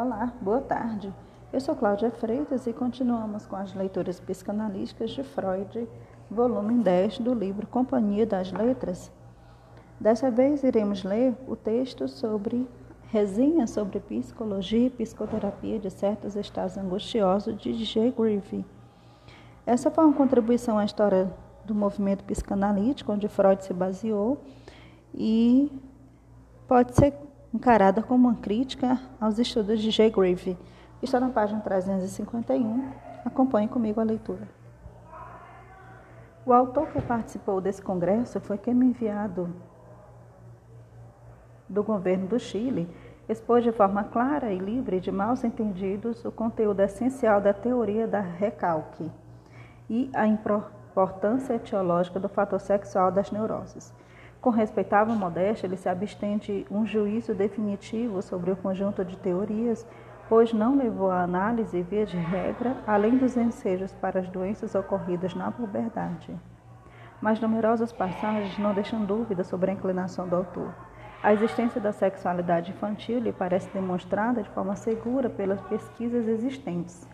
Olá, boa tarde. Eu sou Cláudia Freitas e continuamos com as leituras psicanalísticas de Freud, volume 10 do livro Companhia das Letras. Dessa vez iremos ler o texto sobre resenha sobre psicologia e psicoterapia de certos estados angustiosos de J. Grieve. Essa foi uma contribuição à história do movimento psicanalítico, onde Freud se baseou, e pode ser encarada como uma crítica aos estudos de J. Grieve. Está na página 351. Acompanhe comigo a leitura. O autor que participou desse congresso foi quem me enviado do governo do Chile expôs de forma clara e livre de maus entendidos o conteúdo essencial da teoria da recalque e a importância etiológica do fator sexual das neuroses. Com respeitável modéstia, ele se abstém de um juízo definitivo sobre o conjunto de teorias, pois não levou à análise, via de regra, além dos ensejos para as doenças ocorridas na puberdade. Mas numerosas passagens não deixam dúvida sobre a inclinação do autor. A existência da sexualidade infantil lhe parece demonstrada de forma segura pelas pesquisas existentes.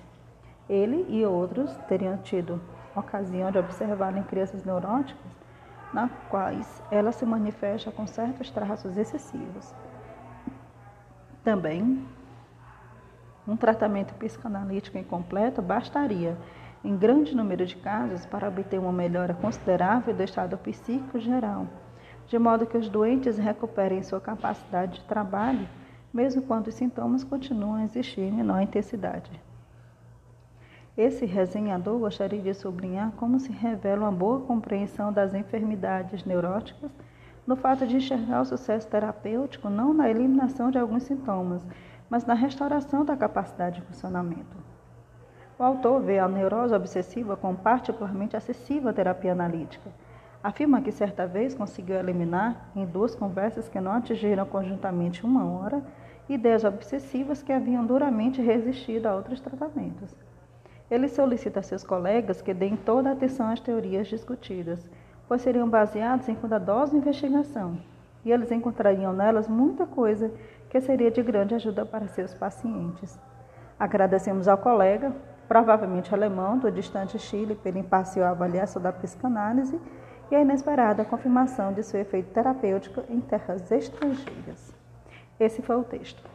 Ele e outros teriam tido ocasião de observar em crianças neuróticas na quais ela se manifesta com certos traços excessivos. Também, um tratamento psicanalítico incompleto bastaria, em grande número de casos, para obter uma melhora considerável do estado psíquico geral, de modo que os doentes recuperem sua capacidade de trabalho, mesmo quando os sintomas continuam a existir em menor intensidade. Esse resenhador gostaria de sublinhar como se revela uma boa compreensão das enfermidades neuróticas no fato de enxergar o sucesso terapêutico não na eliminação de alguns sintomas, mas na restauração da capacidade de funcionamento. O autor vê a neurose obsessiva como particularmente acessível à terapia analítica. Afirma que certa vez conseguiu eliminar, em duas conversas que não atingiram conjuntamente uma hora, ideias obsessivas que haviam duramente resistido a outros tratamentos. Ele solicita a seus colegas que deem toda a atenção às teorias discutidas, pois seriam baseadas em cuidadosa investigação, e eles encontrariam nelas muita coisa que seria de grande ajuda para seus pacientes. Agradecemos ao colega, provavelmente alemão, do distante Chile, pela imparcial avaliação da psicanálise e a inesperada confirmação de seu efeito terapêutico em terras estrangeiras. Esse foi o texto.